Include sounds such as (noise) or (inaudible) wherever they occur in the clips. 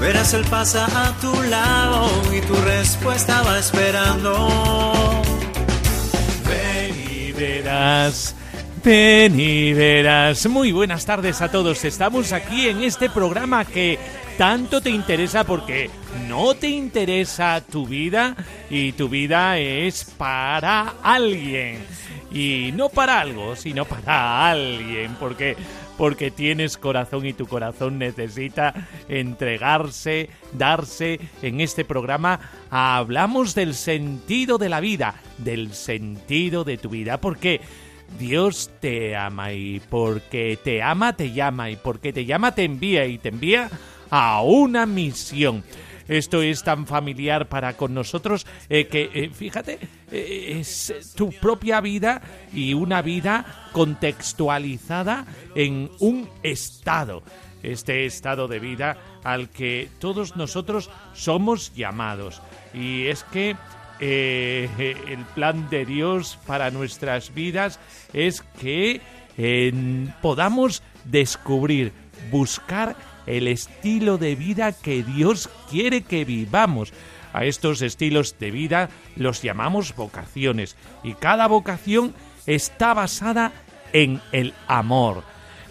verás él pasa a tu lado y tu respuesta va esperando. Ven y verás. Ven y verás. Muy buenas tardes a todos. Estamos aquí en este programa que tanto te interesa porque no te interesa tu vida y tu vida es para alguien. Y no para algo, sino para alguien, porque porque tienes corazón y tu corazón necesita entregarse, darse en este programa. Hablamos del sentido de la vida, del sentido de tu vida, porque Dios te ama y porque te ama te llama y porque te llama te envía y te envía a una misión. Esto es tan familiar para con nosotros eh, que, eh, fíjate, eh, es tu propia vida y una vida contextualizada en un estado. Este estado de vida al que todos nosotros somos llamados. Y es que el plan de Dios para nuestras vidas es que podamos descubrir, buscar el estilo de vida que Dios quiere que vivamos. A estos estilos de vida los llamamos vocaciones y cada vocación está basada en el amor,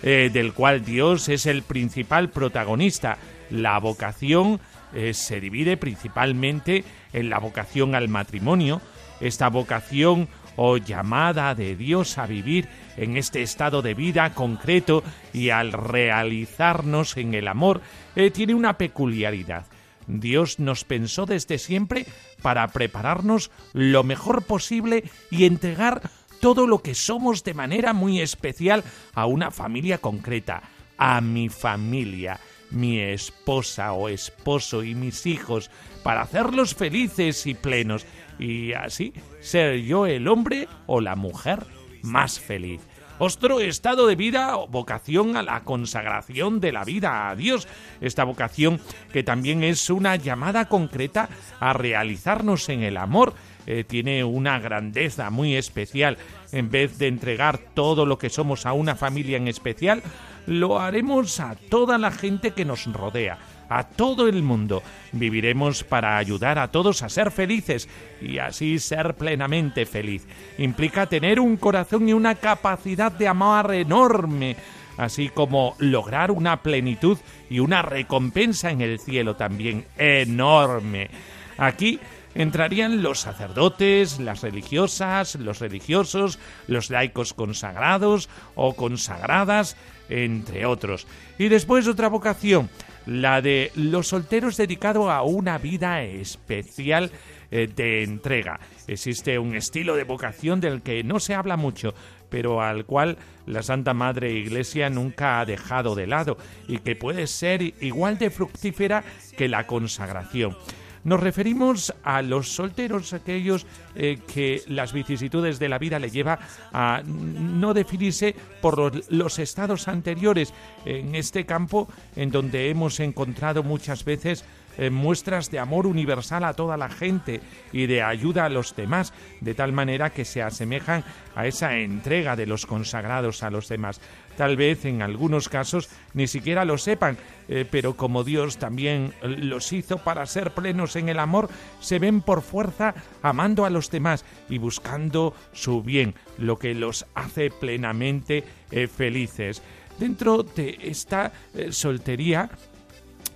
eh, del cual Dios es el principal protagonista. La vocación eh, se divide principalmente en la vocación al matrimonio, esta vocación o llamada de Dios a vivir en este estado de vida concreto y al realizarnos en el amor, eh, tiene una peculiaridad. Dios nos pensó desde siempre para prepararnos lo mejor posible y entregar todo lo que somos de manera muy especial a una familia concreta, a mi familia, mi esposa o esposo y mis hijos, para hacerlos felices y plenos y así ser yo el hombre o la mujer más feliz. Otro estado de vida vocación a la consagración de la vida a Dios. Esta vocación que también es una llamada concreta a realizarnos en el amor. Eh, tiene una grandeza muy especial. En vez de entregar todo lo que somos a una familia en especial, lo haremos a toda la gente que nos rodea a todo el mundo. Viviremos para ayudar a todos a ser felices y así ser plenamente feliz. Implica tener un corazón y una capacidad de amar enorme, así como lograr una plenitud y una recompensa en el cielo también enorme. Aquí entrarían los sacerdotes, las religiosas, los religiosos, los laicos consagrados o consagradas, entre otros. Y después otra vocación, la de los solteros dedicado a una vida especial eh, de entrega. Existe un estilo de vocación del que no se habla mucho, pero al cual la Santa Madre Iglesia nunca ha dejado de lado y que puede ser igual de fructífera que la consagración. Nos referimos a los solteros, aquellos eh, que las vicisitudes de la vida le lleva a no definirse por los estados anteriores en este campo en donde hemos encontrado muchas veces eh, muestras de amor universal a toda la gente y de ayuda a los demás, de tal manera que se asemejan a esa entrega de los consagrados a los demás. Tal vez en algunos casos ni siquiera lo sepan, eh, pero como Dios también los hizo para ser plenos en el amor, se ven por fuerza amando a los demás y buscando su bien, lo que los hace plenamente eh, felices. Dentro de esta eh, soltería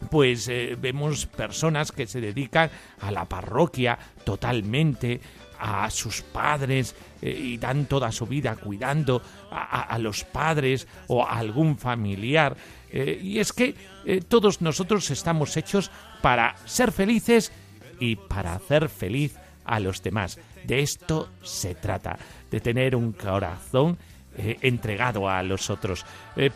pues vemos personas que se dedican a la parroquia totalmente, a sus padres eh, y dan toda su vida cuidando a, los padres o a algún familiar. Eh, y es que eh, todos nosotros estamos hechos para ser felices y para hacer feliz a los demás. De esto se trata, de tener un corazón entregado a los otros.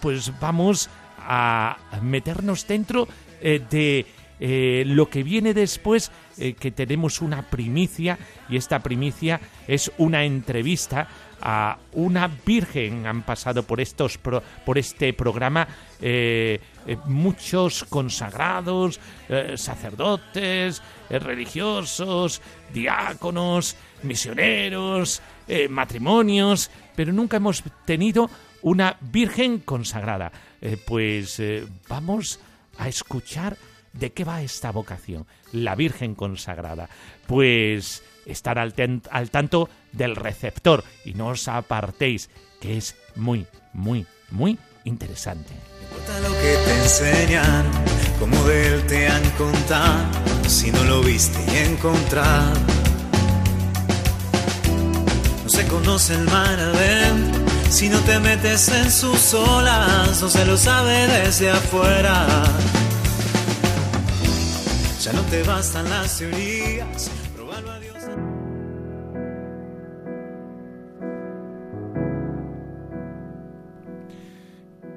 Pues vamos a meternos dentro de lo que viene después, que tenemos una primicia, y esta primicia es una entrevista a una virgen. Han pasado por estos por este programa eh, eh, muchos consagrados, eh, sacerdotes, religiosos, diáconos, misioneros, matrimonios, pero nunca hemos tenido una virgen consagrada. pues vamos a escuchar de qué va esta vocación, la Virgen consagrada. Pues estar al, al tanto del receptor y no os apartéis, que es muy, muy, muy interesante. lo que te enseñan, como de él te han contado, si no lo viste y encontrar. No se conoce el mar adentro, si no te metes en sus olas, no se lo sabe desde afuera. Ya no te bastan las teorías, a Dios.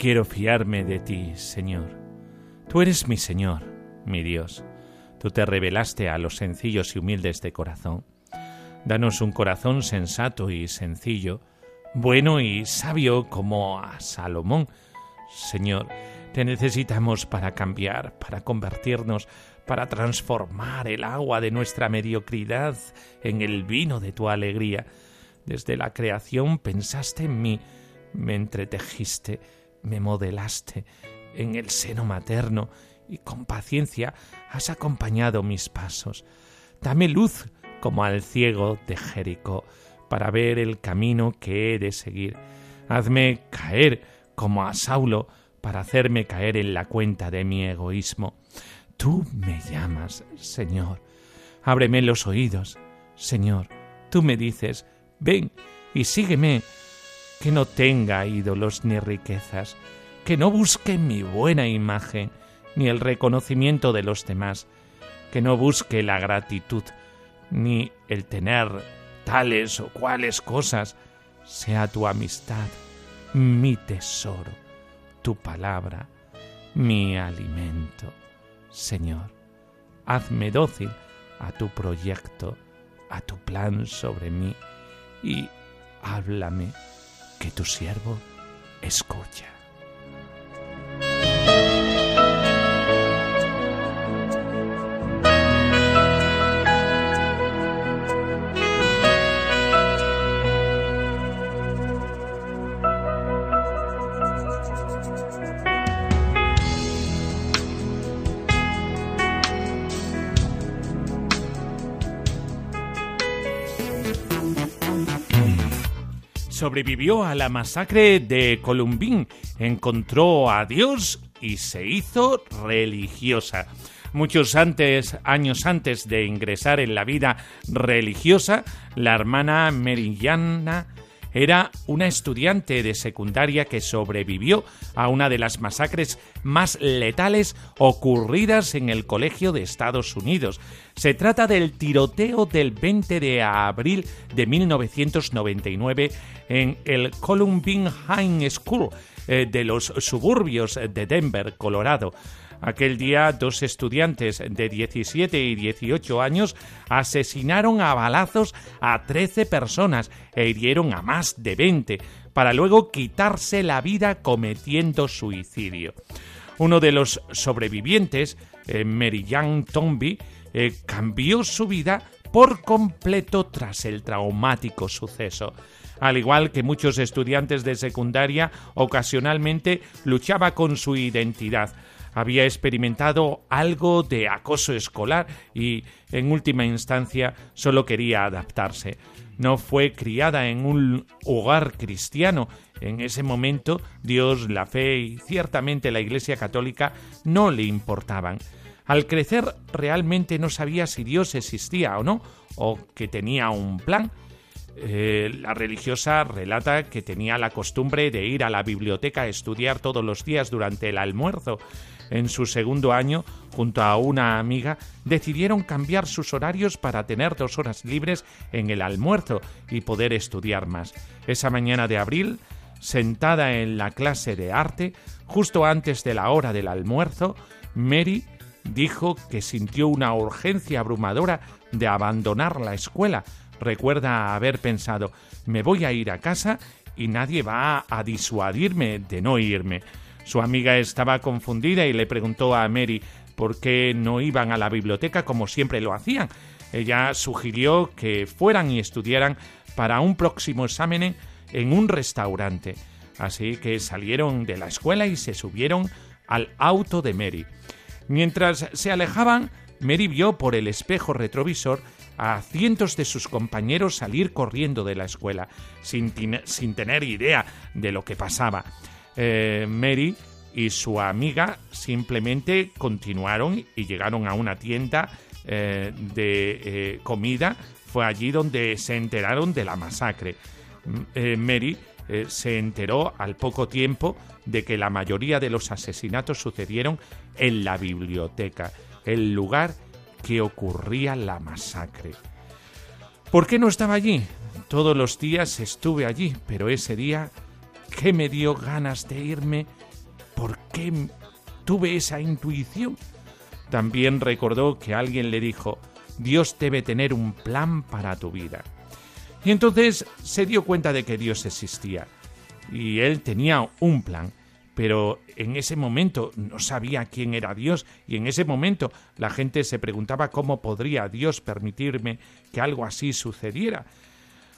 Quiero fiarme de ti, Señor. Tú eres mi Señor, mi Dios. Tú te revelaste a los sencillos y humildes de corazón. Danos un corazón sensato y sencillo, bueno y sabio como a Salomón. Señor, te necesitamos para cambiar, para convertirnos, para transformar el agua de nuestra mediocridad en el vino de tu alegría. Desde la creación pensaste en mí, me entretejiste, me modelaste en el seno materno y con paciencia has acompañado mis pasos. Dame luz como al ciego de Jericó para ver el camino que he de seguir. Hazme caer como a Saulo para hacerme caer en la cuenta de mi egoísmo. Tú me llamas, Señor. Ábreme los oídos, Señor. Tú me dices, ven y sígueme que no tenga ídolos ni riquezas, que no busque mi buena imagen ni el reconocimiento de los demás, que no busque la gratitud ni el tener tales o cuales cosas, sea tu amistad mi tesoro, tu palabra mi alimento. Señor, hazme dócil a tu proyecto, a tu plan sobre mí y háblame que tu siervo escucha. Sobrevivió a la masacre de Columbín, encontró a Dios y se hizo religiosa. Muchos antes, años antes de ingresar en la vida religiosa, la hermana Merillana era una estudiante de secundaria que sobrevivió a una de las masacres más letales ocurridas en el Colegio de Estados Unidos. Se trata del tiroteo del 20 de abril de 1999 en el Columbine High School eh, de los suburbios de Denver, Colorado. Aquel día, dos estudiantes de 17 y 18 años asesinaron a balazos a 13 personas e hirieron a más de 20, para luego quitarse la vida cometiendo suicidio. Uno de los sobrevivientes, eh, Mary Tomby, eh, cambió su vida por completo tras el traumático suceso. Al igual que muchos estudiantes de secundaria, ocasionalmente luchaba con su identidad, había experimentado algo de acoso escolar y, en última instancia, solo quería adaptarse. No fue criada en un hogar cristiano. En ese momento, Dios, la fe y ciertamente la Iglesia Católica no le importaban. Al crecer realmente no sabía si Dios existía o no, o que tenía un plan. Eh, la religiosa relata que tenía la costumbre de ir a la biblioteca a estudiar todos los días durante el almuerzo en su segundo año, junto a una amiga, decidieron cambiar sus horarios para tener dos horas libres en el almuerzo y poder estudiar más. Esa mañana de abril, Sentada en la clase de arte, justo antes de la hora del almuerzo, Mary dijo que sintió una urgencia abrumadora de abandonar la escuela. Recuerda haber pensado, me voy a ir a casa y nadie va a disuadirme de no irme. Su amiga estaba confundida y le preguntó a Mary por qué no iban a la biblioteca como siempre lo hacían. Ella sugirió que fueran y estudiaran para un próximo examen en un restaurante. Así que salieron de la escuela y se subieron al auto de Mary. Mientras se alejaban, Mary vio por el espejo retrovisor a cientos de sus compañeros salir corriendo de la escuela, sin, sin tener idea de lo que pasaba. Eh, Mary y su amiga simplemente continuaron y llegaron a una tienda eh, de eh, comida. Fue allí donde se enteraron de la masacre. Mary se enteró al poco tiempo de que la mayoría de los asesinatos sucedieron en la biblioteca, el lugar que ocurría la masacre. ¿Por qué no estaba allí? Todos los días estuve allí, pero ese día, ¿qué me dio ganas de irme? ¿Por qué tuve esa intuición? También recordó que alguien le dijo, Dios debe tener un plan para tu vida. Y entonces se dio cuenta de que Dios existía. Y él tenía un plan pero en ese momento no sabía quién era Dios y en ese momento la gente se preguntaba cómo podría Dios permitirme que algo así sucediera.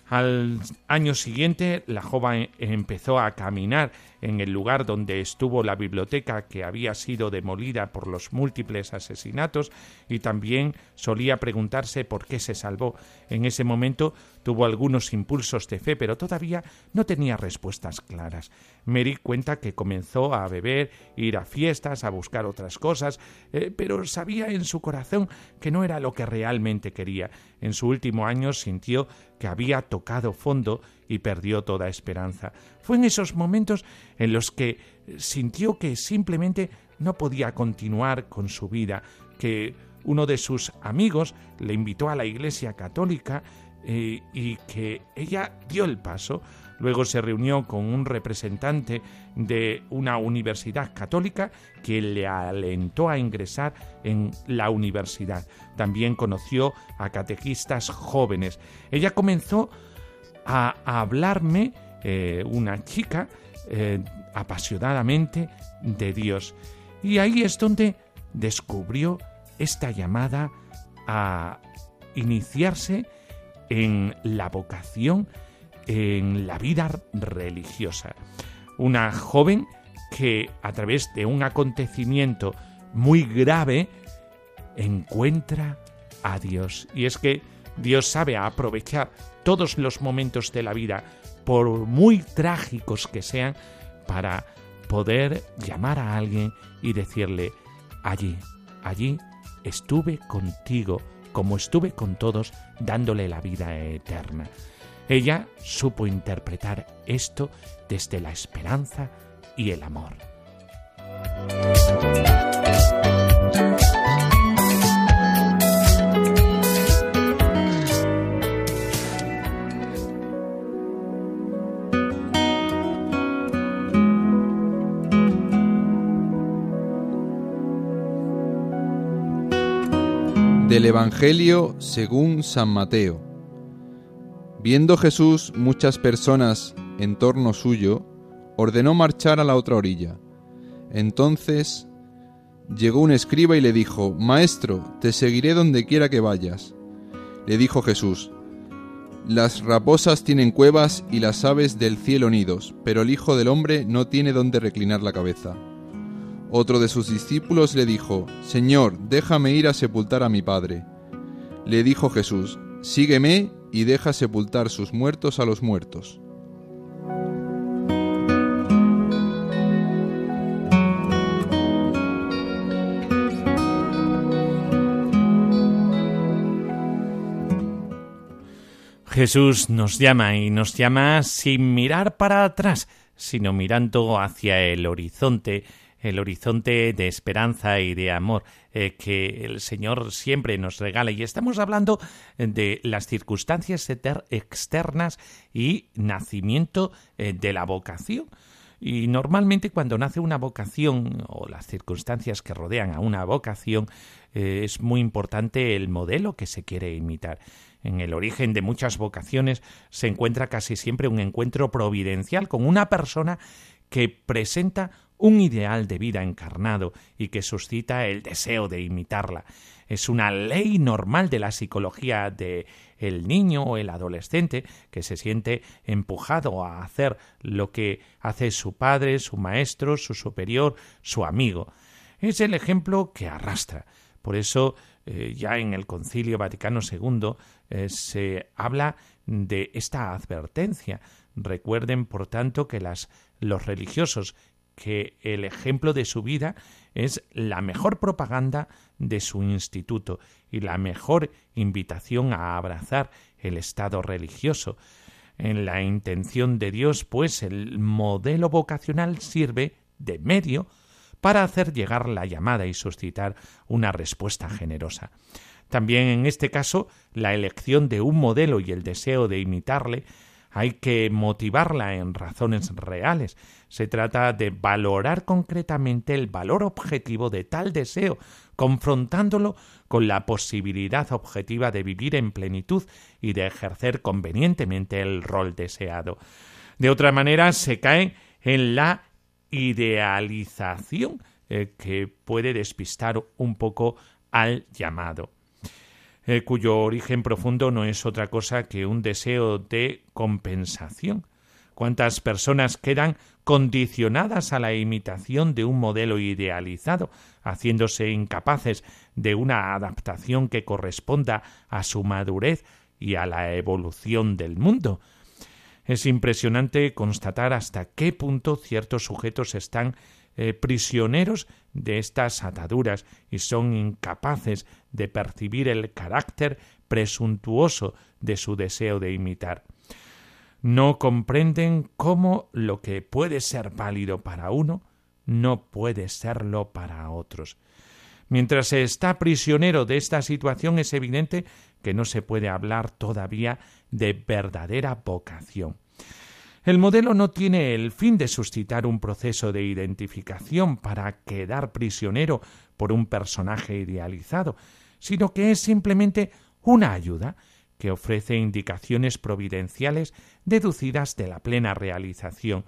Al año siguiente, la joven empezó a caminar en el lugar donde estuvo la biblioteca que había sido demolida por los múltiples asesinatos y también solía preguntarse por qué se salvó. En ese momento tuvo algunos impulsos de fe, pero todavía no tenía respuestas claras. Mary cuenta que comenzó a beber, ir a fiestas, a buscar otras cosas, eh, pero sabía en su corazón que no era lo que realmente quería. En su último año sintió que había tocado fondo y perdió toda esperanza. Fue en esos momentos en los que sintió que simplemente no podía continuar con su vida, que uno de sus amigos le invitó a la Iglesia Católica y que ella dio el paso. Luego se reunió con un representante de una universidad católica que le alentó a ingresar en la universidad. También conoció a catequistas jóvenes. Ella comenzó a, hablarme, eh, una chica, eh, apasionadamente de Dios. Y ahí es donde descubrió esta llamada a iniciarse en la vocación en la vida religiosa. Una joven que a través de un acontecimiento muy grave encuentra a Dios. Y es que Dios sabe aprovechar todos los momentos de la vida, por muy trágicos que sean, para poder llamar a alguien y decirle, allí, allí estuve contigo, como estuve con todos, dándole la vida eterna. Ella supo interpretar esto desde la esperanza y el amor. Del Evangelio según San Mateo. Viendo Jesús muchas personas en torno suyo, ordenó marchar a la otra orilla. Entonces llegó un escriba y le dijo, Maestro, te seguiré donde quiera que vayas. Le dijo Jesús, Las raposas tienen cuevas y las aves del cielo nidos, pero el Hijo del Hombre no tiene donde reclinar la cabeza. Otro de sus discípulos le dijo, Señor, déjame ir a sepultar a mi Padre. Le dijo Jesús, Sígueme y deja sepultar sus muertos a los muertos. Jesús nos llama y nos llama sin mirar para atrás, sino mirando hacia el horizonte el horizonte de esperanza y de amor eh, que el Señor siempre nos regala. Y estamos hablando de las circunstancias externas y nacimiento eh, de la vocación. Y normalmente cuando nace una vocación o las circunstancias que rodean a una vocación eh, es muy importante el modelo que se quiere imitar. En el origen de muchas vocaciones se encuentra casi siempre un encuentro providencial con una persona que presenta un ideal de vida encarnado y que suscita el deseo de imitarla. Es una ley normal de la psicología de el niño o el adolescente que se siente empujado a hacer lo que hace su padre, su maestro, su superior, su amigo. Es el ejemplo que arrastra. Por eso, eh, ya en el Concilio Vaticano II eh, se habla de esta advertencia. Recuerden, por tanto, que las, los religiosos que el ejemplo de su vida es la mejor propaganda de su instituto y la mejor invitación a abrazar el estado religioso. En la intención de Dios, pues, el modelo vocacional sirve de medio para hacer llegar la llamada y suscitar una respuesta generosa. También en este caso, la elección de un modelo y el deseo de imitarle hay que motivarla en razones reales. Se trata de valorar concretamente el valor objetivo de tal deseo, confrontándolo con la posibilidad objetiva de vivir en plenitud y de ejercer convenientemente el rol deseado. De otra manera, se cae en la idealización eh, que puede despistar un poco al llamado. Eh, cuyo origen profundo no es otra cosa que un deseo de compensación. ¿Cuántas personas quedan condicionadas a la imitación de un modelo idealizado, haciéndose incapaces de una adaptación que corresponda a su madurez y a la evolución del mundo? Es impresionante constatar hasta qué punto ciertos sujetos están eh, prisioneros de estas ataduras y son incapaces de percibir el carácter presuntuoso de su deseo de imitar. No comprenden cómo lo que puede ser válido para uno no puede serlo para otros. Mientras se está prisionero de esta situación es evidente que no se puede hablar todavía de verdadera vocación. El modelo no tiene el fin de suscitar un proceso de identificación para quedar prisionero por un personaje idealizado, sino que es simplemente una ayuda que ofrece indicaciones providenciales deducidas de la plena realización,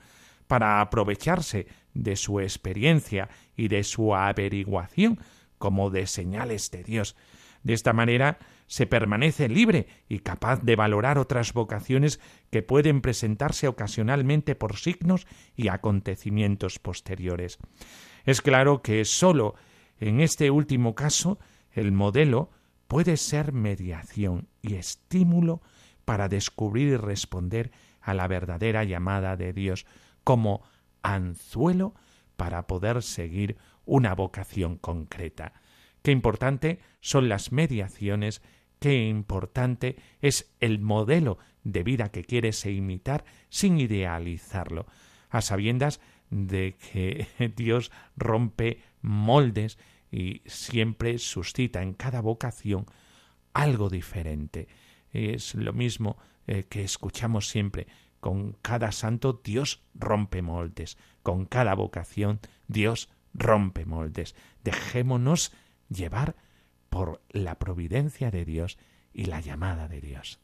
para aprovecharse de su experiencia y de su averiguación como de señales de Dios. De esta manera se permanece libre y capaz de valorar otras vocaciones que pueden presentarse ocasionalmente por signos y acontecimientos posteriores. Es claro que sólo en este último caso el modelo puede ser mediación y estímulo para descubrir y responder a la verdadera llamada de Dios como anzuelo para poder seguir una vocación concreta. Qué importante son las mediaciones, qué importante es el modelo de vida que quieres imitar sin idealizarlo, a sabiendas de que (laughs) Dios rompe moldes y siempre suscita en cada vocación algo diferente. Es lo mismo eh, que escuchamos siempre. Con cada santo Dios rompe moldes. Con cada vocación Dios rompe moldes. Dejémonos llevar por la providencia de Dios y la llamada de Dios.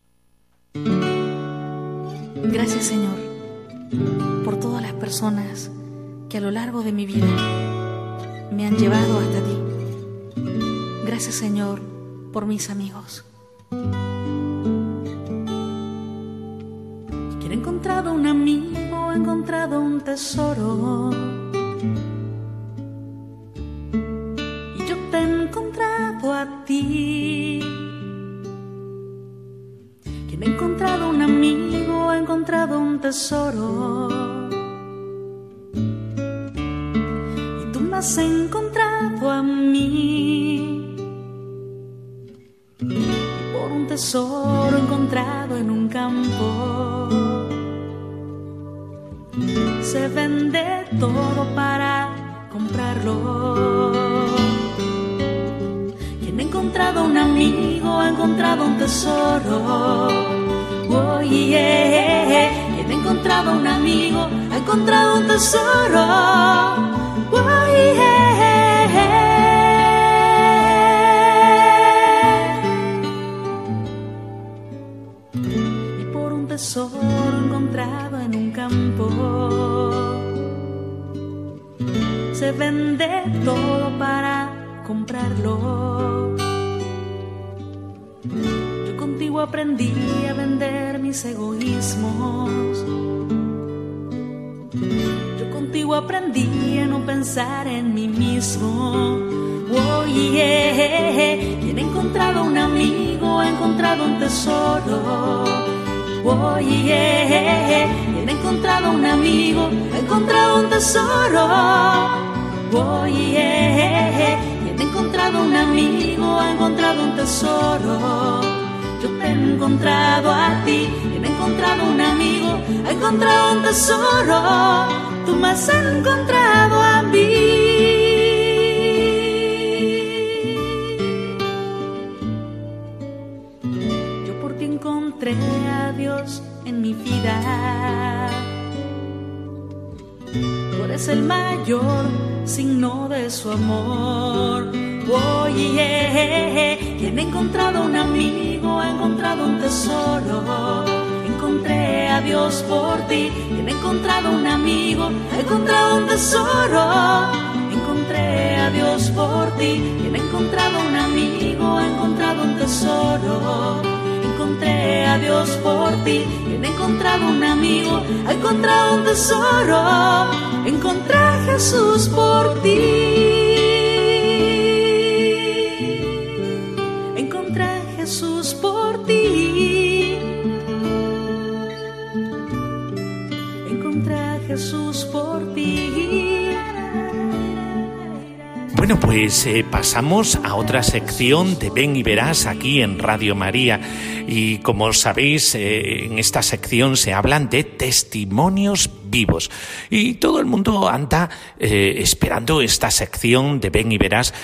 Gracias Señor por todas las personas que a lo largo de mi vida me han llevado hasta ti. Gracias Señor por mis amigos. Quien ha encontrado un amigo, ha encontrado un tesoro encontrado un tesoro. Y tú me has encontrado a mí. por un tesoro encontrado en un campo. Se vende todo para comprarlo. Quien ha encontrado un amigo ha encontrado un tesoro. Yeah. Quien ha encontrado un amigo ha encontrado un tesoro. Y por un tesoro encontrado en un campo se vende todo para comprarlo. Contigo aprendí a vender mis egoísmos. Yo contigo aprendí a no pensar en mí mismo. Oh, yeah. Quien ha encontrado un amigo ha encontrado un tesoro. Oh, yeah. Quien ha encontrado un amigo ha encontrado un tesoro. Oh, yeah. Quien ha encontrado un amigo ha encontrado un tesoro. Yo te he encontrado a ti, ha encontrado un amigo ha encontrado un tesoro. Tú me has encontrado a mí. Yo por ti encontré a Dios en mi vida. Tú eres el mayor signo de su amor. Oye, ha encontrado un amigo ha encontrado un tesoro. Encontré a Dios por ti. Ha encontrado un amigo ha encontrado un tesoro. Encontré a Dios por ti. Ha encontrado un amigo ha encontrado un tesoro. Encontré a Dios por ti. Ha encontrado un amigo ha encontrado un tesoro. Encontré a Jesús por ti. Bueno, pues eh, pasamos a otra sección de Ven y Verás aquí en Radio María. Y como sabéis, eh, en esta sección se hablan de testimonios vivos. Y todo el mundo anda eh, esperando esta sección de Ven y Verás.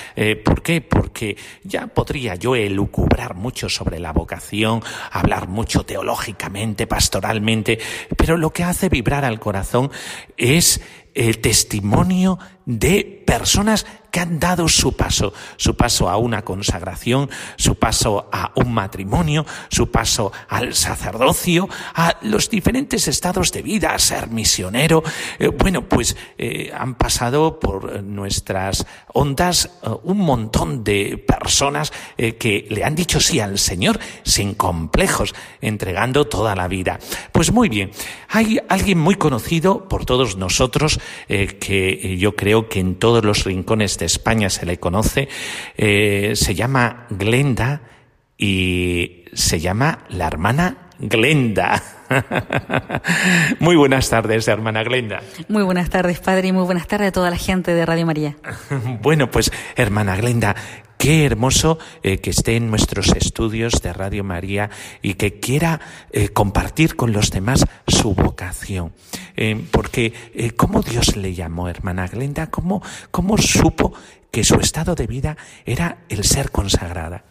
¿Por qué? Porque ya podría yo elucubrar mucho sobre la vocación, hablar mucho teológicamente, pastoralmente, pero lo que hace vibrar al corazón es el testimonio de personas que han dado su paso, su paso a una consagración, su paso a un matrimonio, su paso al sacerdocio, a los diferentes estados de vida, a ser misionero. Eh, bueno, pues eh, han pasado por nuestras ondas eh, un montón de personas que le han dicho sí al Señor sin complejos, entregando toda la vida. Pues muy bien, hay alguien muy conocido por todos nosotros que yo creo que en todos los rincones de España se le conoce, eh, se llama Glenda y se llama la hermana Glenda. (laughs) muy buenas tardes, hermana Glenda. Muy buenas tardes, padre, y muy buenas tardes a toda la gente de Radio María. (laughs) Bueno, pues, hermana Glenda, qué hermoso eh, que esté en nuestros estudios de Radio María y que quiera eh, compartir con los demás su vocación. Eh, porque, ¿cómo Dios le llamó, hermana Glenda? ¿Cómo, ¿Cómo supo que su estado de vida era el ser consagrada?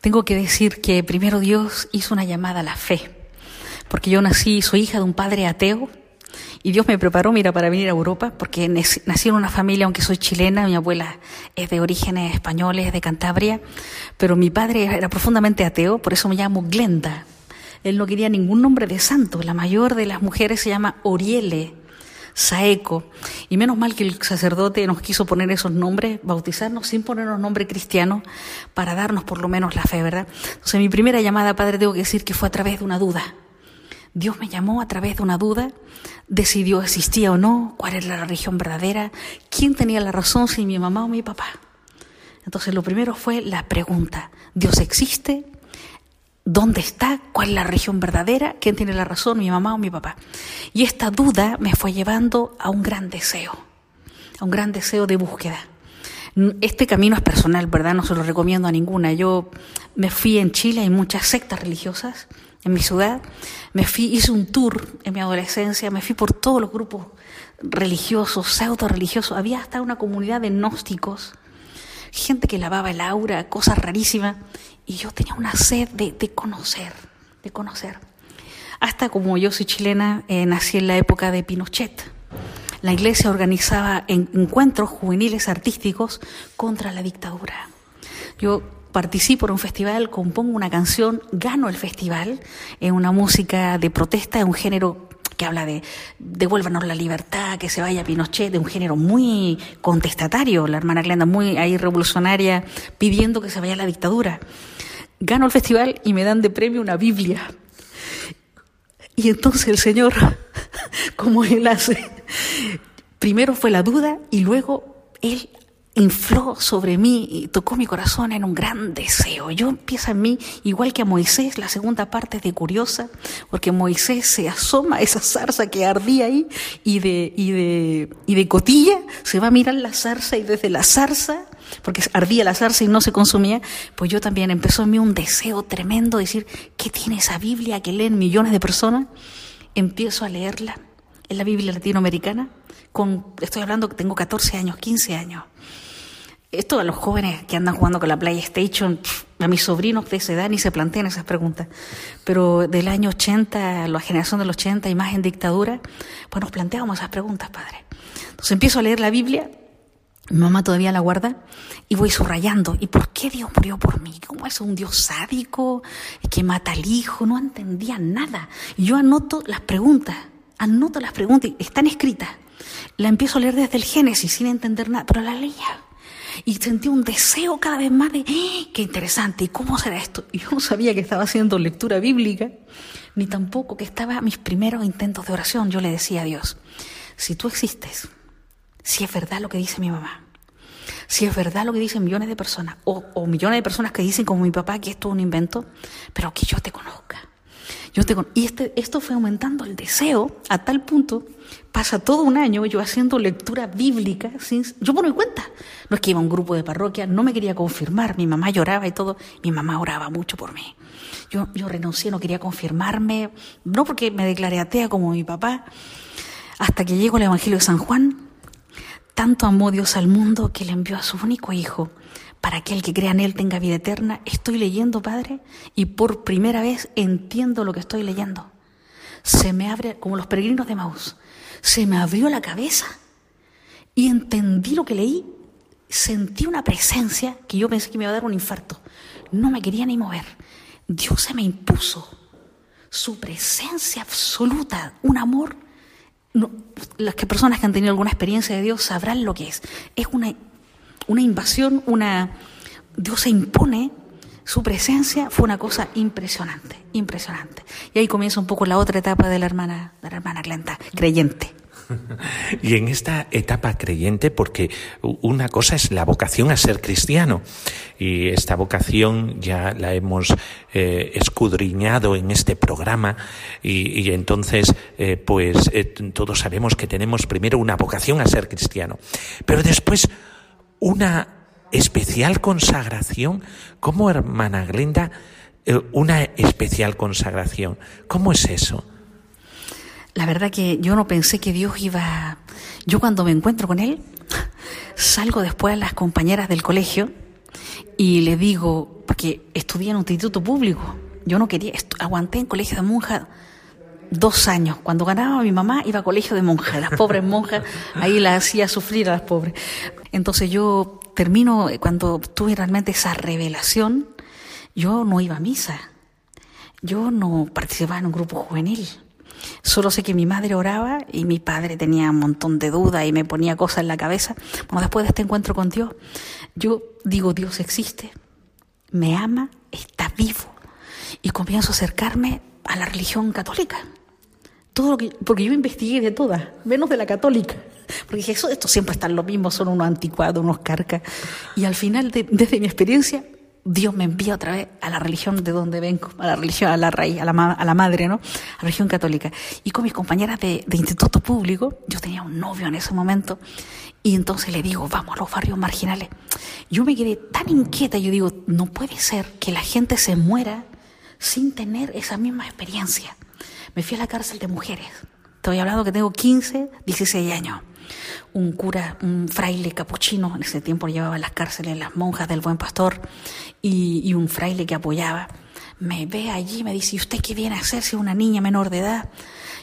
Tengo que decir que primero Dios hizo una llamada a la fe, porque yo nací, soy hija de un padre ateo, y Dios me preparó, mira, para venir a Europa, porque nac- nací en una familia, aunque soy chilena, mi abuela es de orígenes españoles, de Cantabria, pero mi padre era profundamente ateo, por eso me llamo Glenda. Él no quería ningún nombre de santo, la mayor de las mujeres se llama Oriele, Saeco. Y menos mal que el sacerdote nos quiso poner esos nombres, bautizarnos sin ponernos nombre cristiano, para darnos por lo menos la fe, ¿verdad? Entonces mi primera llamada, Padre, tengo que decir que fue a través de una duda. Dios me llamó a través de una duda, decidió existía o no, cuál era la religión verdadera, quién tenía la razón, si mi mamá o mi papá. Entonces lo primero fue la pregunta, ¿Dios existe? ¿Dónde está? ¿Cuál es la religión verdadera? ¿Quién tiene la razón, mi mamá o mi papá? Y esta duda me fue llevando a un gran deseo, a un gran deseo de búsqueda. Este camino es personal, ¿verdad? No se lo recomiendo a ninguna. Yo me fui en Chile, hay muchas sectas religiosas, en mi ciudad. Me fui, hice un tour en mi adolescencia, me fui por todos los grupos religiosos, pseudo religiosos. Había hasta una comunidad de gnósticos, gente que lavaba el aura, cosas rarísimas. Y yo tenía una sed de, conocer, de conocer. Hasta como yo soy chilena, eh, nací en la época de Pinochet. La iglesia organizaba encuentros juveniles artísticos contra la dictadura. Yo participo en un festival, compongo una canción, gano el festival en una música de protesta, en un género que habla de devuélvanos la libertad, que se vaya Pinochet, de un género muy contestatario, la hermana Glenda muy ahí revolucionaria, pidiendo que se vaya la dictadura. Gano el festival y me dan de premio una Biblia. Y entonces el Señor, (laughs) como Él hace, primero fue la duda y luego Él infló sobre mí y tocó mi corazón en un gran deseo. Yo empiezo en mí, igual que a Moisés, la segunda parte de curiosa, porque Moisés se asoma a esa zarza que ardía ahí y de, y de, y de cotilla se va a mirar la zarza y desde la zarza, porque ardía la zarza y no se consumía, pues yo también empezó en mí un deseo tremendo de decir, ¿qué tiene esa Biblia que leen millones de personas? Empiezo a leerla. en la Biblia latinoamericana. Con, estoy hablando que tengo 14 años, 15 años. Esto a los jóvenes que andan jugando con la PlayStation, a mis sobrinos de esa edad ni se plantean esas preguntas. Pero del año 80, la generación del 80 y más en dictadura, pues nos planteábamos esas preguntas, padre. Entonces empiezo a leer la Biblia, mi mamá todavía la guarda, y voy subrayando. ¿Y por qué Dios murió por mí? ¿Cómo es un Dios sádico que mata al hijo? No entendía nada. Yo anoto las preguntas, anoto las preguntas, están escritas. La empiezo a leer desde el Génesis sin entender nada, pero la leía y sentí un deseo cada vez más de, ¡Ah! qué interesante, ¿y cómo será esto? Y yo no sabía que estaba haciendo lectura bíblica, ni tampoco que estaba mis primeros intentos de oración. Yo le decía a Dios, si tú existes, si es verdad lo que dice mi mamá, si es verdad lo que dicen millones de personas, o, millones de personas que dicen como mi papá que esto es un invento, pero que yo te conozca yo te, y este, esto fue aumentando el deseo a tal punto, pasa todo un año yo haciendo lectura bíblica, yo por mi cuenta. No es que iba a un grupo de parroquia, no me quería confirmar, mi mamá lloraba y todo, mi mamá oraba mucho por mí. Yo, yo renuncié, no quería confirmarme, no porque me declaré atea como mi papá, hasta que llegó el Evangelio de San Juan, tanto amó Dios al mundo que le envió a su único hijo para que el que crea en Él tenga vida eterna. Estoy leyendo, Padre, y por primera vez entiendo lo que estoy leyendo. Se me abre, como los peregrinos de Maús, se me abrió la cabeza y entendí lo que leí. Sentí una presencia que yo pensé que me iba a dar un infarto. No me quería ni mover. Dios se me impuso. Su presencia absoluta, un amor. las que personas que han tenido alguna experiencia de Dios sabrán lo que es. Es una una invasión, una Dios se impone, su presencia fue una cosa impresionante, impresionante. Y ahí comienza un poco la otra etapa de la hermana, de la hermana Glenda, creyente. (laughs) Y en esta etapa creyente, porque una cosa es la vocación a ser cristiano, y esta vocación ya la hemos eh, escudriñado en este programa, y, entonces, eh, pues eh, todos sabemos que tenemos primero una vocación a ser cristiano, pero después una especial consagración. ¿Cómo, hermana Glenda, eh, una especial consagración? ¿Cómo es eso? La verdad que yo no pensé que Dios iba... Yo cuando me encuentro con Él, salgo después a las compañeras del colegio y le digo, porque estudié en un instituto público, yo no quería, aguanté en colegio de monjas dos años. Cuando ganaba mi mamá iba a colegio de monjas, las pobres monjas, ahí las hacía sufrir a las pobres. Entonces yo termino, cuando tuve realmente esa revelación, yo no iba a misa, yo no participaba en un grupo juvenil. Solo sé que mi madre oraba y mi padre tenía un montón de dudas y me ponía cosas en la cabeza. Bueno, después de este encuentro con Dios, yo digo, Dios existe, me ama, está vivo. Y comienzo a acercarme a la religión católica. Todo lo que, porque yo investigué de todas, menos de la católica. Porque dije, eso, esto siempre están lo mismo, son unos anticuados, unos carcas. Y al final, desde mi experiencia, Dios me envía otra vez a la religión de donde vengo, a la religión, a la raíz, a la, a la madre, ¿no? A la religión católica. Y con mis compañeras de, de, instituto público, yo tenía un novio en ese momento, y entonces le digo, vamos a los barrios marginales. Yo me quedé tan inquieta, yo digo, no puede ser que la gente se muera sin tener esa misma experiencia. Me fui a la cárcel de mujeres. Estoy hablando que tengo 15, 16 años. Un cura, un fraile capuchino, en ese tiempo llevaba las cárceles las monjas del Buen Pastor, y, y un fraile que apoyaba, me ve allí y me dice, ¿y usted qué viene a hacer si es una niña menor de edad?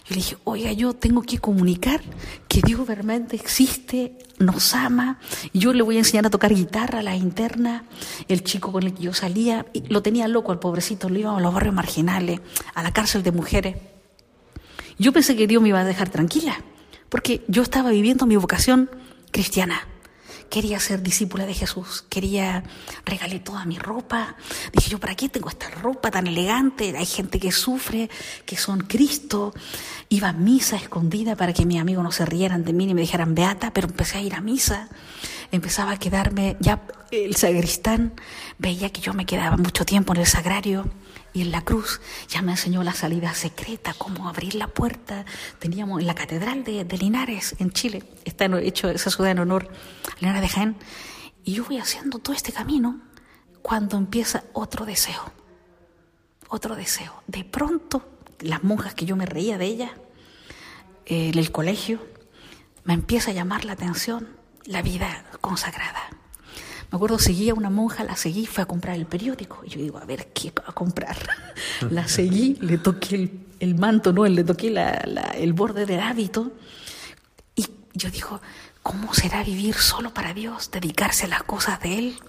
Yo le dije, oiga, yo tengo que comunicar que Dios realmente existe, nos ama. Y yo le voy a enseñar a tocar guitarra la interna. El chico con el que yo salía, lo tenía loco al pobrecito, lo íbamos a los barrios marginales, a la cárcel de mujeres. Yo pensé que Dios me iba a dejar tranquila, porque yo estaba viviendo mi vocación cristiana quería ser discípula de Jesús, quería, regalé toda mi ropa, dije yo, ¿para qué tengo esta ropa tan elegante? Hay gente que sufre, que son Cristo. Iba a misa escondida para que mis amigos no se rieran de mí ni me dijeran beata, pero empecé a ir a misa, empezaba a quedarme, ya el sagristán veía que yo me quedaba mucho tiempo en el sagrario y en la cruz ya me enseñó la salida secreta, cómo abrir la puerta. Teníamos en la catedral de, Linares, en Chile, está hecho esa ciudad en honor a Linares de Jaén. Y yo voy haciendo todo este camino cuando empieza otro deseo, otro deseo. De pronto, las monjas que yo me reía de ellas, eh, en el colegio, me empieza a llamar la atención la vida consagrada. Me acuerdo, seguía una monja, la seguí, fue a comprar el periódico. Y yo digo, a ver, ¿qué va a comprar? (laughs) la seguí, le toqué el, manto, no, le toqué el borde del hábito. Y yo digo, ¿cómo será vivir solo para Dios, dedicarse a las cosas de Él?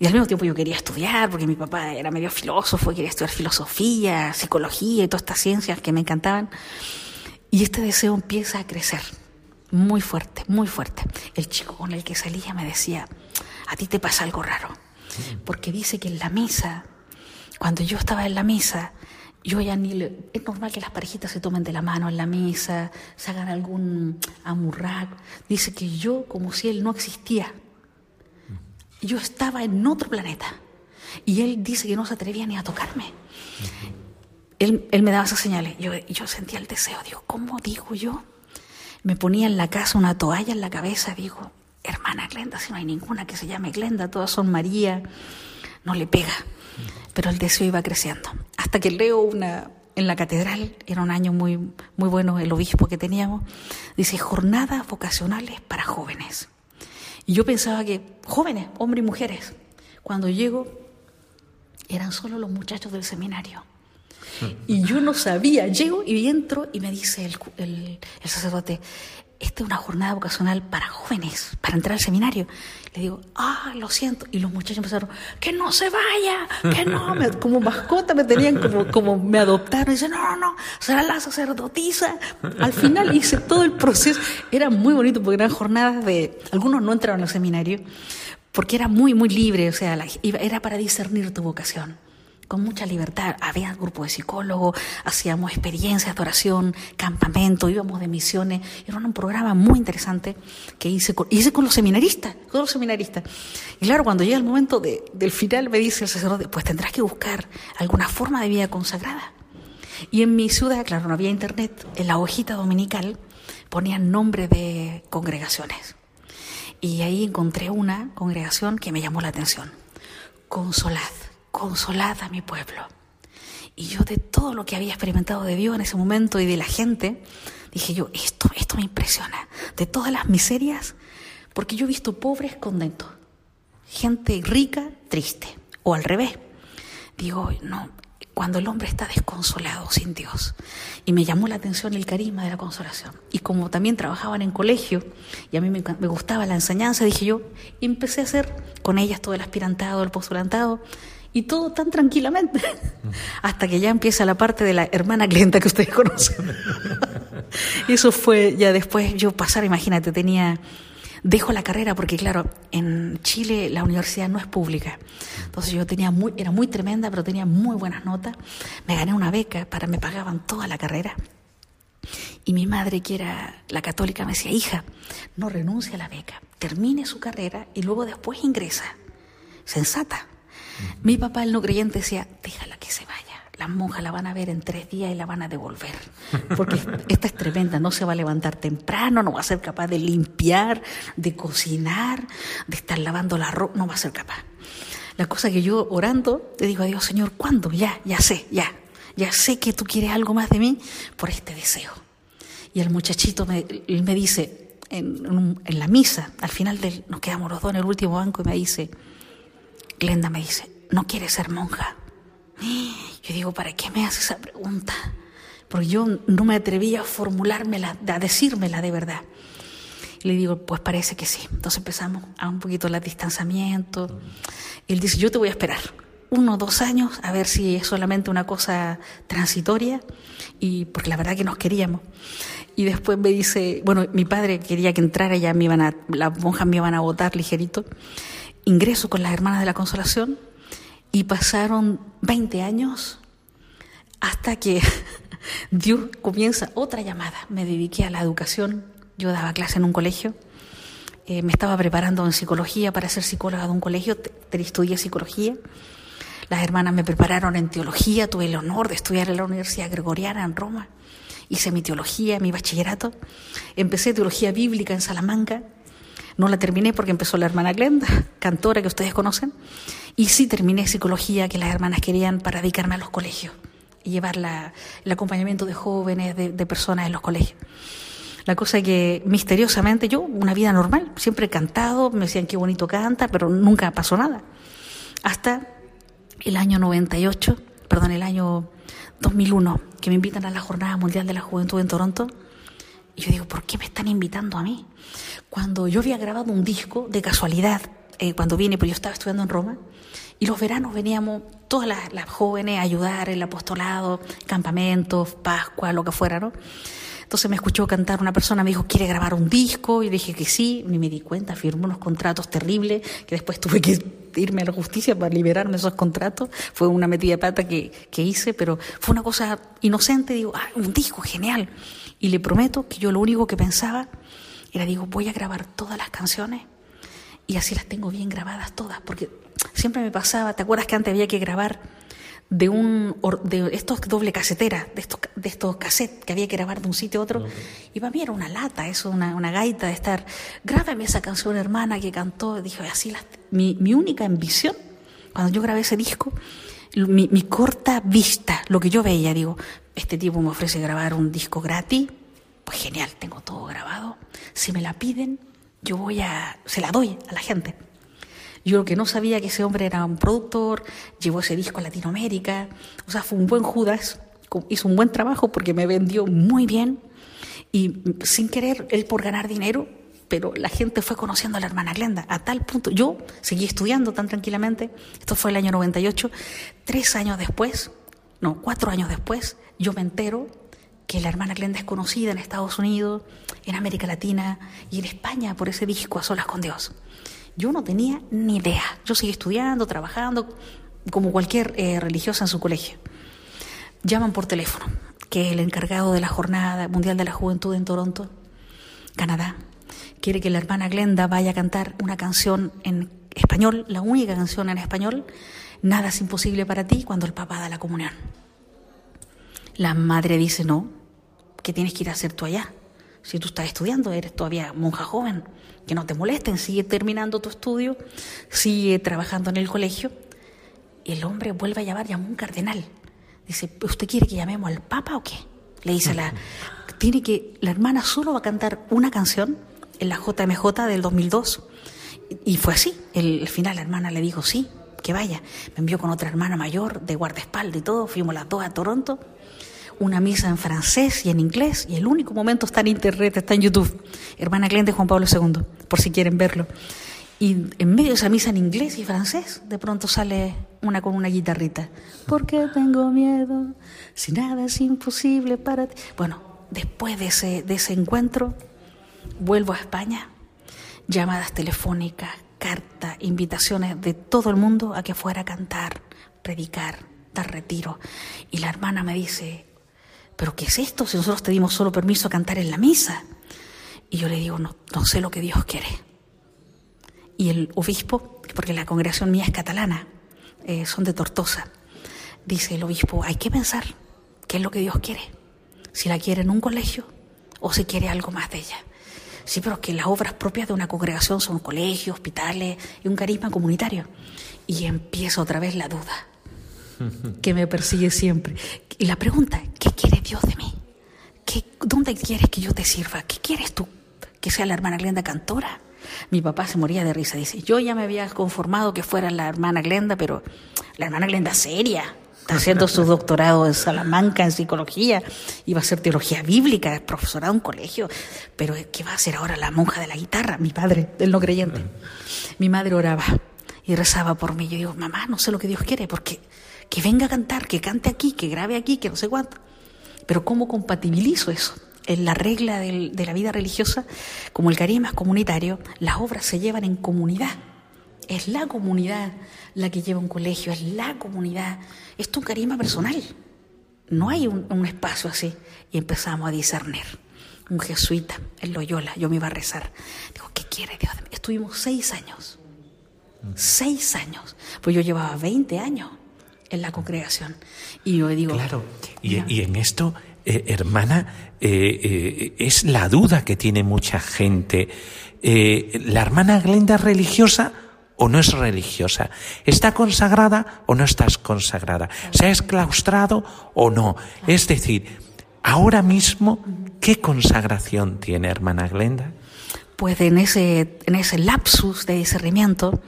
Y al mismo tiempo yo quería estudiar, porque mi papá era medio filósofo, quería estudiar filosofía, psicología y todas estas ciencias que me encantaban. Y este deseo empieza a crecer, muy fuerte, muy fuerte. El chico con el que salía me decía, a ti te pasa algo raro. Porque dice que en la misa, cuando yo estaba en la misa, yo ya ni. Es normal que las parejitas se tomen de la mano en la misa, se hagan algún amurrac. Dice que yo, como si él no existía, yo estaba en otro planeta. Y él dice que no se atrevía ni a tocarme. Él, él me daba esas señales. Yo, yo sentía el deseo. Digo, ¿cómo digo yo? Me ponía en la casa una toalla en la cabeza. Digo, hermana Glenda, si no hay ninguna que se llame Glenda, todas son María, no le pega. Pero el deseo iba creciendo. Hasta que leo una en la catedral, era un año muy, muy bueno el obispo que teníamos, dice jornadas vocacionales para jóvenes. Y yo pensaba que jóvenes, hombres y mujeres, cuando llego eran solo los muchachos del seminario. Y yo no sabía, llego y entro y me dice el, el, sacerdote, esta es una jornada vocacional para jóvenes, para entrar al seminario. Le digo, ah, lo siento. Y los muchachos empezaron, que no se vaya, que no. como mascota me tenían, como, como me adoptaron. Y dice, no, no, será la sacerdotisa. Al final hice todo el proceso. Era muy bonito porque eran jornadas de, algunos no entraron al seminario, porque era muy, muy libre, o sea, era para discernir tu vocación con mucha libertad. Había grupo de psicólogos, hacíamos experiencias de oración, campamento, íbamos de misiones. Era un programa muy interesante que hice con, los seminaristas, con los seminaristas. Y claro, cuando llega el momento del final, me dice el sacerdote, pues tendrás que buscar alguna forma de vida consagrada. Y en mi ciudad, claro, no había internet, en la hojita dominical ponían nombre de congregaciones. Y ahí encontré una congregación que me llamó la atención. Consolad consolad a mi pueblo. Y yo de todo lo que había experimentado de Dios en ese momento y de la gente, dije yo, esto, esto me impresiona. De todas las miserias, porque yo he visto pobres contentos, gente rica triste, o al revés. Digo, no, cuando el hombre está desconsolado, sin Dios. Y me llamó la atención el carisma de la consolación. Y como también trabajaban en colegio y a mí me, gustaba la enseñanza, dije yo, empecé a hacer con ellas todo el aspirantado, el postulantado y todo tan tranquilamente, (laughs) hasta que ya empieza la parte de la hermana clienta que ustedes conocen. (laughs) Eso fue ya después yo pasar, imagínate, tenía, dejo la carrera porque claro, en Chile la universidad no es pública. Entonces yo tenía muy, era muy tremenda, pero tenía muy buenas notas. Me gané una beca para, me pagaban toda la carrera. Y mi madre, que era la católica, me decía, hija, no renuncie a la beca, termine su carrera y luego después ingresa. Sensata. Mi papá, el no creyente, decía, déjala que se vaya. Las monjas la van a ver en tres días y la van a devolver. Porque (laughs) esta es tremenda, no se va a levantar temprano, no va a ser capaz de limpiar, de cocinar, de estar lavando la ropa, no va a ser capaz. La cosa que yo orando, le digo a Dios, Señor, ¿cuándo? Ya, ya sé, ya. Ya sé que tú quieres algo más de mí por este deseo. Y el muchachito me, me dice, en, en, la misa, al final del, nos quedamos los dos en el último banco y me dice, Glenda me dice, ¿no quieres ser monja? Yo digo, ¿para qué me hace esa pregunta? Porque yo no me atrevía a formulármela, a decírmela de verdad. Y le digo, pues parece que sí. Entonces empezamos a un poquito el distanciamiento. Y él dice, yo te voy a esperar uno o dos años a ver si es solamente una cosa transitoria, y porque la verdad que nos queríamos. Y después me dice, bueno, mi padre quería que entrara, ya me iban a, las monjas me iban a votar ligerito. Ingreso con las hermanas de la consolación y pasaron 20 años hasta que (laughs) Dios comienza otra llamada. Me dediqué a la educación, yo daba clase en un colegio, eh, me estaba preparando en psicología para ser psicóloga de un colegio, estudié psicología. Las hermanas me prepararon en teología, tuve el honor de estudiar en la Universidad Gregoriana en Roma. Hice mi teología, mi bachillerato. Empecé teología bíblica en Salamanca. No la terminé porque empezó la hermana Glenda, (laughs) cantora que ustedes conocen. Y sí terminé psicología que las hermanas querían para dedicarme a los colegios y llevar el acompañamiento de jóvenes, de, personas en los colegios. La cosa es que misteriosamente yo, una vida normal, siempre he cantado, me decían qué bonito canta, pero nunca pasó nada. Hasta el año 98, perdón, el año 2001, que me invitan a la Jornada Mundial de la Juventud en Toronto. Y yo digo, ¿por qué me están invitando a mí? Cuando yo había grabado un disco de casualidad, eh, cuando vine, pues yo estaba estudiando en Roma, y los veranos veníamos todas las, las jóvenes a ayudar, el apostolado, campamentos, Pascua, lo que fuera, ¿no? Entonces me escuchó cantar una persona, me dijo, ¿quiere grabar un disco? Y dije que sí, ni me di cuenta, firmó unos contratos terribles, que después tuve que irme a la justicia para liberarme esos contratos. Fue una metida de pata que, que hice, pero fue una cosa inocente, digo, ah, un disco, genial. Y le prometo que yo lo único que pensaba era, digo, voy a grabar todas las canciones y así las tengo bien grabadas todas, porque siempre me pasaba, ¿te acuerdas que antes había que grabar de un de estos doble casetera, de estos de estos cassettes que había que grabar de un sitio a otro. Y para mí era una lata, eso, una, una gaita de estar, grábame esa canción hermana que cantó. Dije, así las, mi, mi única ambición, cuando yo grabé ese disco, mi, corta vista, lo que yo veía, digo, este tipo me ofrece grabar un disco gratis, pues genial, tengo todo grabado. Si me la piden, yo voy a, se la doy a la gente. Yo lo que no sabía que ese hombre era un productor, llevó ese disco a Latinoamérica, o sea, fue un buen Judas, hizo un buen trabajo porque me vendió muy bien y sin querer, él por ganar dinero, pero la gente fue conociendo a la hermana Glenda a tal punto. Yo seguí estudiando tan tranquilamente, esto fue el año 98, tres años después, no, cuatro años después, yo me entero que la hermana Glenda es conocida en Estados Unidos, en América Latina y en España por ese disco A Solas con Dios. Yo no tenía ni idea. Yo seguí estudiando, trabajando, como cualquier eh, religiosa en su colegio. Llaman por teléfono, que el encargado de la Jornada Mundial de la Juventud en Toronto, Canadá, quiere que la hermana Glenda vaya a cantar una canción en español, la única canción en español, Nada es imposible para ti, cuando el papá da la comunión. La madre dice, no, ¿qué tienes que ir a hacer tú allá? Si tú estás estudiando, eres todavía monja joven, que no te molesten, sigue terminando tu estudio, sigue trabajando en el colegio. Y el hombre vuelve a llamar, llama un cardenal. Dice, ¿usted quiere que llamemos al Papa o qué? Le dice la, (laughs) tiene que, la hermana solo va a cantar una canción en la JMJ del 2002. Y fue así. El, al final la hermana le dijo, sí, que vaya. Me envió con otra hermana mayor de guardaespaldas y todo. Fuimos las dos a Toronto una misa en francés y en inglés, y el único momento está en internet, está en YouTube. Hermana Cliente Juan Pablo II, por si quieren verlo. Y en medio de esa misa en inglés y francés, de pronto sale una con una guitarrita. Porque tengo miedo, si nada es imposible para ti. Bueno, después de ese, de ese encuentro, vuelvo a España, llamadas telefónicas, cartas, invitaciones de todo el mundo a que fuera a cantar, predicar, dar retiro. Y la hermana me dice, ¿pero qué es esto si nosotros te dimos solo permiso a cantar en la misa? Y yo le digo, no, no sé lo que Dios quiere. Y el obispo, porque la congregación mía es catalana, eh, son de Tortosa, dice el obispo, hay que pensar qué es lo que Dios quiere. Si la quiere en un colegio o si quiere algo más de ella. Sí, pero que las obras propias de una congregación son colegios, hospitales y un carisma comunitario. y empieza otra vez la duda (laughs) que me persigue siempre. Y la pregunta, ¿qué quiere Dios de mí? ¿Qué, ¿Dónde quieres que yo te sirva? ¿Qué quieres tú? ¿Que sea la hermana Glenda cantora? Mi papá se moría de risa. Dice, yo ya me había conformado que fuera la hermana Glenda, pero la hermana Glenda seria. Está haciendo su doctorado en Salamanca en psicología. Iba a hacer teología bíblica, profesorado en un colegio. Pero ¿qué va a hacer ahora la monja de la guitarra? Mi padre, el no creyente. Mi madre oraba y rezaba por mí. Yo digo, mamá, no sé lo que Dios quiere, porque que venga a cantar, que cante aquí, que grabe aquí, que no sé cuánto. Pero ¿cómo compatibilizo eso? En la regla de la vida religiosa, como el carisma es comunitario, las obras se llevan en comunidad. Es la comunidad la que lleva un colegio, es la comunidad. Esto es un carisma personal. No hay un, un espacio así. Y empezamos a discernir. Un jesuita en Loyola, yo me iba a rezar. Digo, ¿qué quiere Dios de mí? Estuvimos seis años. Seis años. Pues yo llevaba 20 años en la congregación. Y yo digo... Claro, y, y en esto, eh, hermana, eh, eh, es la duda que tiene mucha gente. ¿La hermana Glenda religiosa o no es religiosa? ¿Está consagrada o no está consagrada? ¿Se ha exclaustrado o no? Es decir, ahora mismo, ¿qué consagración tiene hermana Glenda? pues en ese, en ese lapsus de discernimiento,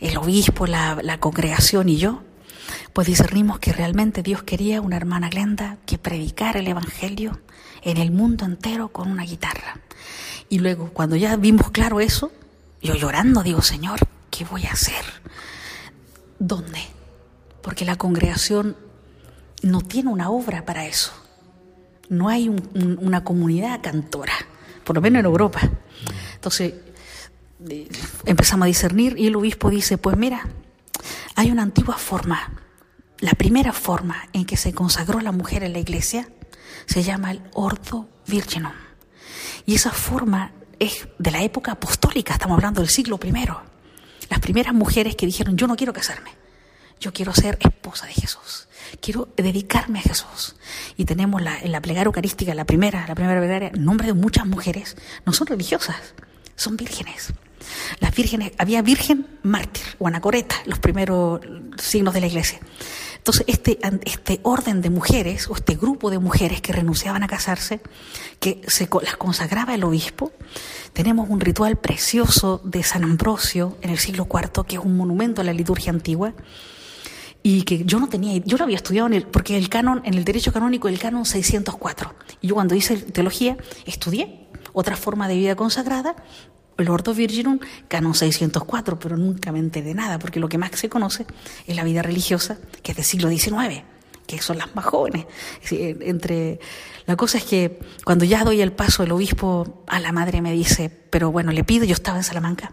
el obispo, la congregación y yo, pues discernimos que realmente Dios quería una hermana Glenda que predicara el Evangelio en el mundo entero con una guitarra. Y luego, cuando ya vimos claro eso, yo llorando digo, Señor, ¿qué voy a hacer? ¿Dónde? Porque la congregación no tiene una obra para eso. No hay un, un, una comunidad cantora, por lo menos en Europa. Entonces, eh, empezamos a discernir y el obispo dice, pues mira, hay una antigua forma, la primera forma en que se consagró la mujer en la iglesia se llama el ordo virginum. Y esa forma es de la época apostólica, estamos hablando del siglo I. Las primeras mujeres que dijeron, yo no quiero casarme, yo quiero ser esposa de Jesús, quiero dedicarme a Jesús. Y tenemos la, en la plegaria eucarística, la primera, la primera plegaria, nombre de muchas mujeres, no son religiosas, son vírgenes. Las vírgenes, había virgen mártir o anacoreta, los primeros signos de la iglesia. Entonces, este, este orden de mujeres, o este grupo de mujeres que renunciaban a casarse, que se las consagraba el obispo, tenemos un ritual precioso de San Ambrosio en el siglo IV, que es un monumento a la liturgia antigua, y que yo no tenía, yo lo había estudiado en el, porque el canon, en el derecho canónico, el canon 604. Y yo cuando hice teología, estudié otra forma de vida consagrada, el Ordo Virginum, canon 604, pero nunca me enteré de nada, porque lo que más se conoce es la vida religiosa, que es del siglo XIX, que son las más jóvenes. Entre, la cosa es que cuando ya doy el paso, el obispo a la madre me dice, pero bueno, le pido, yo estaba en Salamanca,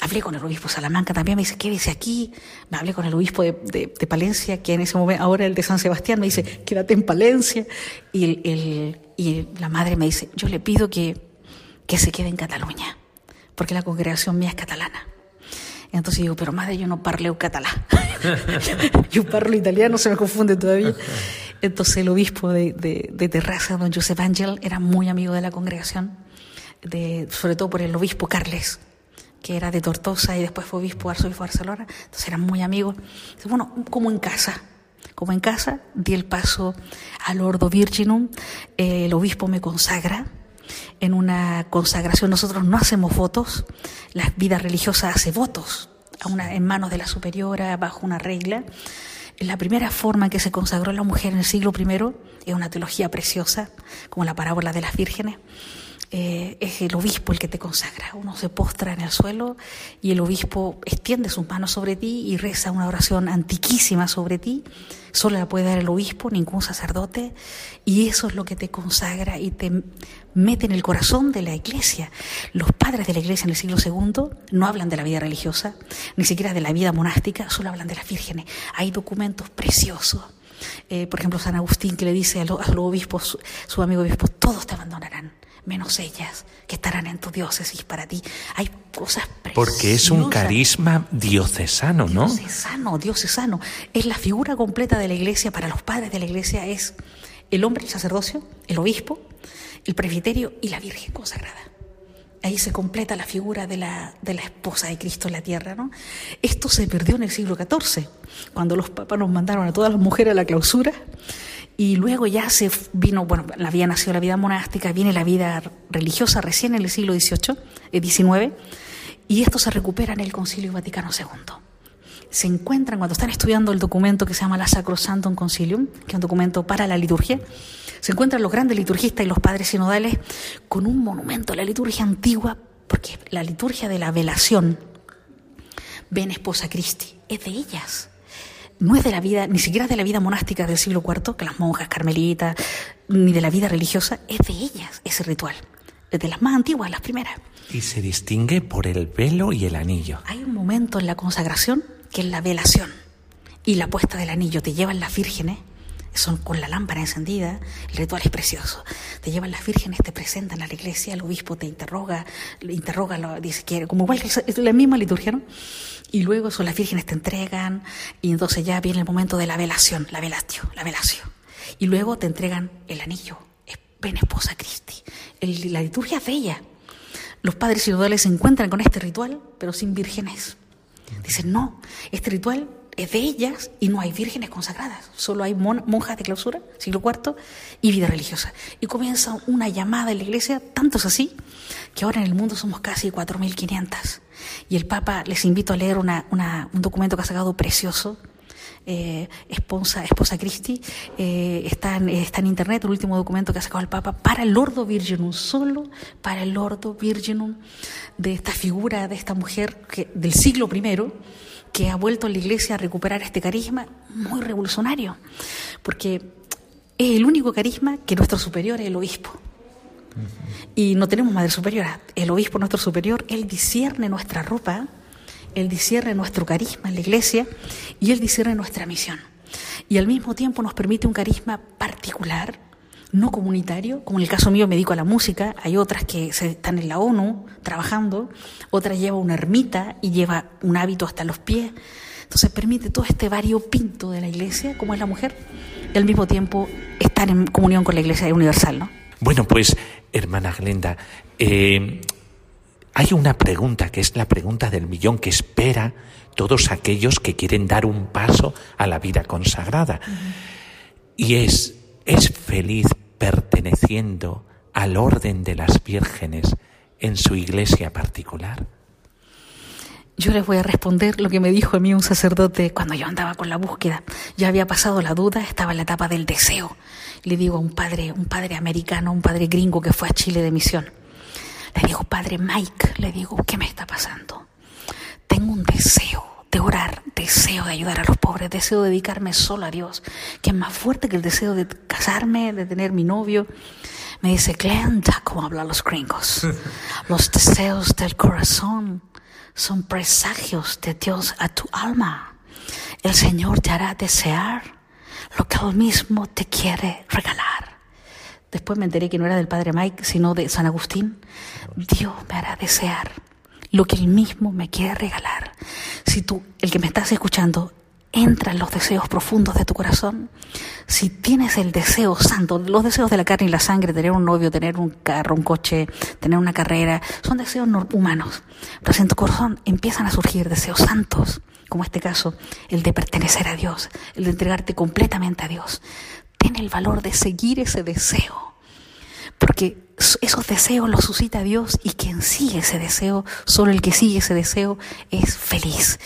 hablé con el obispo de Salamanca también, me dice, quédese aquí, me hablé con el obispo de, de, de, Palencia, que en ese momento, ahora el de San Sebastián, me dice, quédate en Palencia, y, el, y la madre me dice, yo le pido que, que se quede en Cataluña porque la congregación mía es catalana. Entonces digo, pero madre, yo no parleo catalán. (laughs) yo parlo italiano, se me confunde todavía. Entonces el obispo de, de, de Terraza, don Josep Ángel, era muy amigo de la congregación, de, sobre todo por el obispo Carles, que era de Tortosa y después fue obispo arzobispo de Barcelona. Entonces eran muy amigos. Bueno, como en casa. Como en casa, di el paso al Ordo Virginum, el obispo me consagra, en una consagración. Nosotros no hacemos votos, la vida religiosa hace votos en manos de la superiora bajo una regla. La primera forma en que se consagró la mujer en el siglo I es una teología preciosa, como la parábola de las vírgenes. Eh, es el obispo el que te consagra. Uno se postra en el suelo y el obispo extiende sus manos sobre ti y reza una oración antiquísima sobre ti. Solo la puede dar el obispo, ningún sacerdote. Y eso es lo que te consagra y te mete en el corazón de la iglesia. Los padres de la iglesia en el siglo II no hablan de la vida religiosa, ni siquiera de la vida monástica, solo hablan de las vírgenes. Hay documentos preciosos. Eh, por ejemplo, San Agustín que le dice a los obispos, su, su amigo obispo, todos te abandonarán menos ellas, que estarán en tu diócesis para ti. Hay cosas preciosas. Porque es un carisma diocesano, ¿no? Diocesano, diocesano. Es la figura completa de la iglesia, para los padres de la iglesia es el hombre, el sacerdocio, el obispo, el presbiterio y la Virgen consagrada. ahí se completa la figura de la, de la esposa de Cristo en la tierra. ¿no? Esto se perdió en el siglo XIV, cuando los papas nos mandaron a todas las mujeres a la clausura y luego ya se vino, bueno, había nacido la vida monástica, viene la vida religiosa recién en el siglo XVIII, XIX, eh, y esto se recupera en el Concilio Vaticano II. Se encuentran, cuando están estudiando el documento que se llama la Sacrosantum Concilium, que es un documento para la liturgia, se encuentran los grandes liturgistas y los padres sinodales con un monumento a la liturgia antigua, porque la liturgia de la velación, ven esposa Christi, es de ellas no es de la vida, ni siquiera de la vida monástica del siglo IV, que las monjas carmelitas, ni de la vida religiosa, es de ellas ese ritual, es de las más antiguas, las primeras. Y se distingue por el velo y el anillo. Hay un momento en la consagración que es la velación y la puesta del anillo. Te llevan las vírgenes, son con la lámpara encendida, el ritual es precioso. Te llevan las vírgenes, te presentan a la iglesia, el obispo te interroga, interroga, lo, dice que como igual que la misma liturgia, ¿no? Y luego son las vírgenes te entregan y entonces ya viene el momento de la velación, la velatio, la velación. Y luego te entregan el anillo, ven esposa Cristi. la liturgia es bella. Los padres sinodales se encuentran con este ritual, pero sin vírgenes. Dicen, no, este ritual de ellas y no hay vírgenes consagradas, solo hay monjas de clausura, siglo IV, y vida religiosa. Y comienza una llamada en la iglesia, tanto es así, que ahora en el mundo somos casi 4.500. Y el Papa, les invito a leer una, un documento que ha sacado precioso, eh, esposa, esposa Christi, eh, está, en, está, en, internet, el último documento que ha sacado el Papa para el Lordo Virginum, solo para el Lordo Virginum, de esta figura, de esta mujer que, del siglo I, que ha vuelto a la iglesia a recuperar este carisma muy revolucionario, porque es el único carisma que nuestro superior es el obispo. Y no tenemos madre superiora. El obispo, nuestro superior, él discierne nuestra ropa, él discierne nuestro carisma en la iglesia y él discierne nuestra misión. Y al mismo tiempo nos permite un carisma particular, no comunitario, como en el caso mío me dedico a la música, hay otras que están en la ONU trabajando, otra lleva una ermita y lleva un hábito hasta los pies. Entonces permite todo este variopinto de la iglesia, como es la mujer, y al mismo tiempo estar en comunión con la iglesia universal, ¿no? Bueno, pues, hermana Glenda, eh, hay una pregunta que es la pregunta del millón que espera todos aquellos que quieren dar un paso a la vida consagrada. Y es, ¿es feliz perteneciendo al orden de las vírgenes en su iglesia particular? Yo les voy a responder lo que me dijo a mí un sacerdote cuando yo andaba con la búsqueda. Ya había pasado la duda, estaba en la etapa del deseo. Le digo a un padre, un padre americano, un padre gringo que fue a Chile de misión. Le digo, padre Mike, le digo, ¿qué me está pasando? Tengo un deseo de orar, deseo de ayudar a los pobres, deseo de dedicarme solo a Dios, que es más fuerte que el deseo de casarme, de tener mi novio. Me dice, Glenda, como hablan los gringos, (laughs) los deseos del corazón son presagios de Dios a tu alma. El Señor te hará desear lo que Él mismo te quiere regalar. Después me enteré que no era del Padre Mike, sino de San Agustín. Dios me hará desear lo que Él mismo me quiere regalar. Si tú, el que me estás escuchando, entra en los deseos profundos de tu corazón, si tienes el deseo santo, los deseos de la carne y la sangre, tener un novio, tener un carro, un coche, tener una carrera, son deseos humanos. Pero en tu corazón empiezan a surgir deseos santos, como este caso, el de pertenecer a Dios, el de entregarte completamente a Dios, ten el valor de seguir ese deseo. Porque esos deseos los suscita Dios y quien sigue ese deseo, solo el que sigue ese deseo es feliz.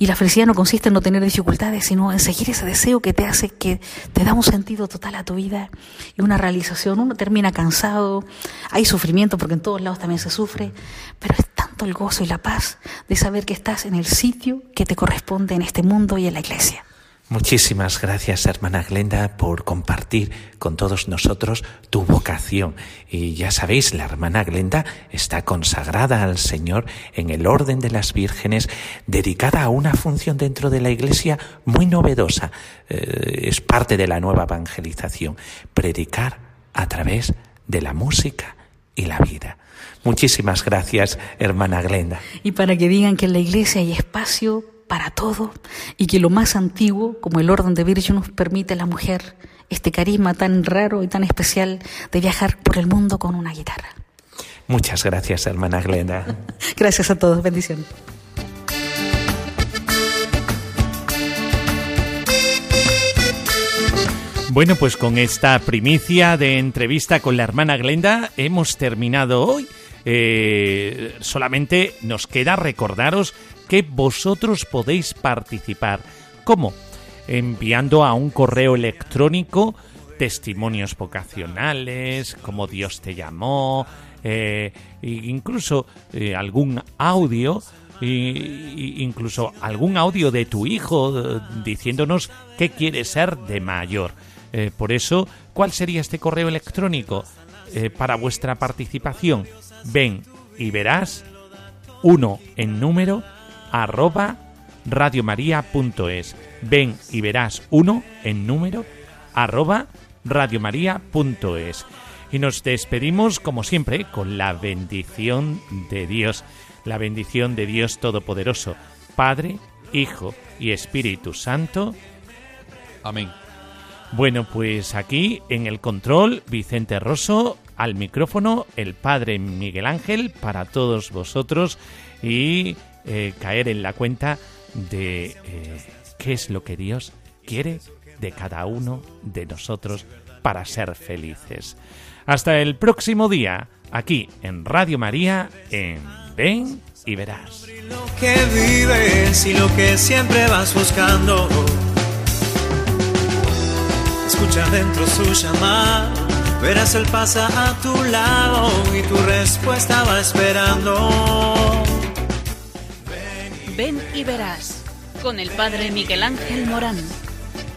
Y la felicidad no consiste en no tener dificultades, sino en seguir ese deseo que te hace que te da un sentido total a tu vida y una realización. Uno termina cansado, hay sufrimiento porque en todos lados también se sufre, pero es tanto el gozo y la paz de saber que estás en el sitio que te corresponde en este mundo y en la iglesia. Muchísimas gracias, hermana Glenda, por compartir con todos nosotros tu vocación. Y ya sabéis, la hermana Glenda está consagrada al Señor en el orden de las vírgenes, dedicada a una función dentro de la Iglesia muy novedosa. Eh, es parte de la nueva evangelización, predicar a través de la música y la vida. Muchísimas gracias, hermana Glenda. Y para que digan que en la Iglesia hay espacio para todo y que lo más antiguo, como el orden de nos permite a la mujer este carisma tan raro y tan especial de viajar por el mundo con una guitarra. Muchas gracias, hermana Glenda. (laughs) gracias a todos, bendiciones. Bueno, pues con esta primicia de entrevista con la hermana Glenda hemos terminado hoy. Eh, solamente nos queda recordaros que vosotros podéis participar. ¿Cómo? Enviando a un correo electrónico testimonios vocacionales, como Dios te llamó, eh, incluso eh, algún audio incluso algún audio de tu hijo diciéndonos qué quiere ser de mayor. Eh, por eso, ¿cuál sería este correo electrónico eh, para vuestra participación? Ven y verás uno en número arroba radiomaria.es. Ven y verás uno en número arroba radiomaria.es. Y nos despedimos, como siempre, con la bendición de Dios, la bendición de Dios Todopoderoso, Padre, Hijo y Espíritu Santo. Amén. Bueno, pues aquí en el control, Vicente Rosso, al micrófono, el Padre Miguel Ángel, para todos vosotros y eh, caer en la cuenta de eh, qué es lo que Dios quiere de cada uno de nosotros para ser felices. Hasta el próximo día, aquí en Radio María, en Ven y Verás. Lo que vives y lo que siempre vas buscando escucha dentro su llamado. Verás él pasa a tu lado y tu respuesta va esperando. Ven y verás con el padre Miguel Ángel Morán.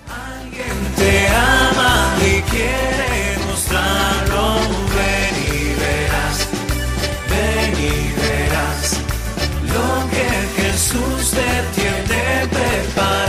Alguien te ama y quiere mostrarlo. Ven y verás, ven y verás lo que Jesús te tiene preparado.